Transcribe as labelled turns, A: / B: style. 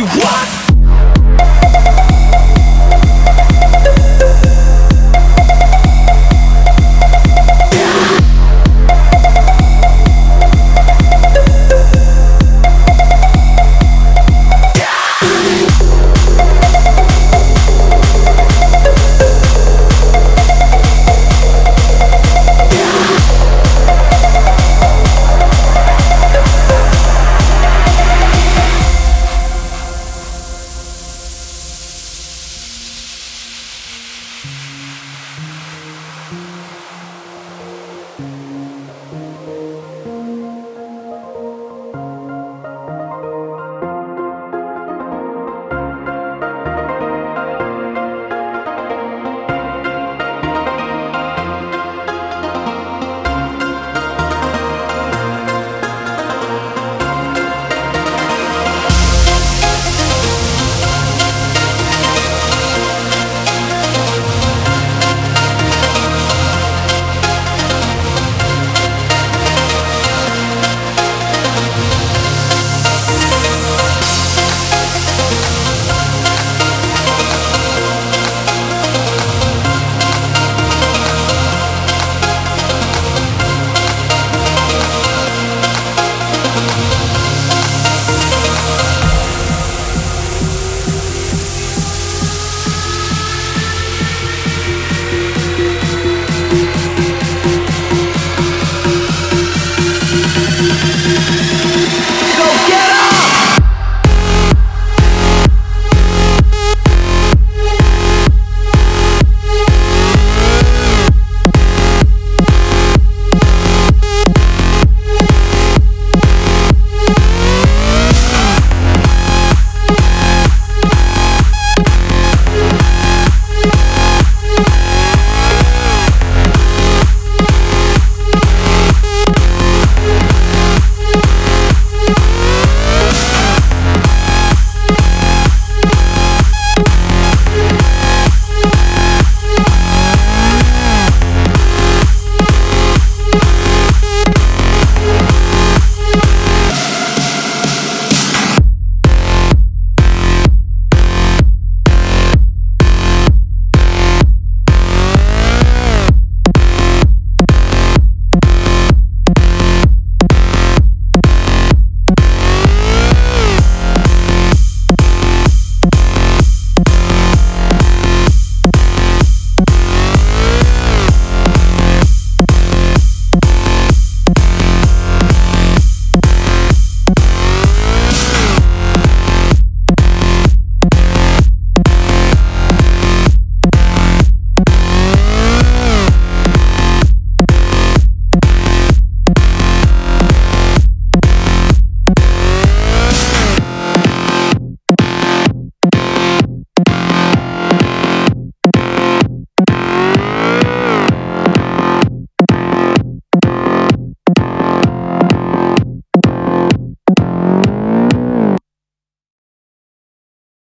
A: you what?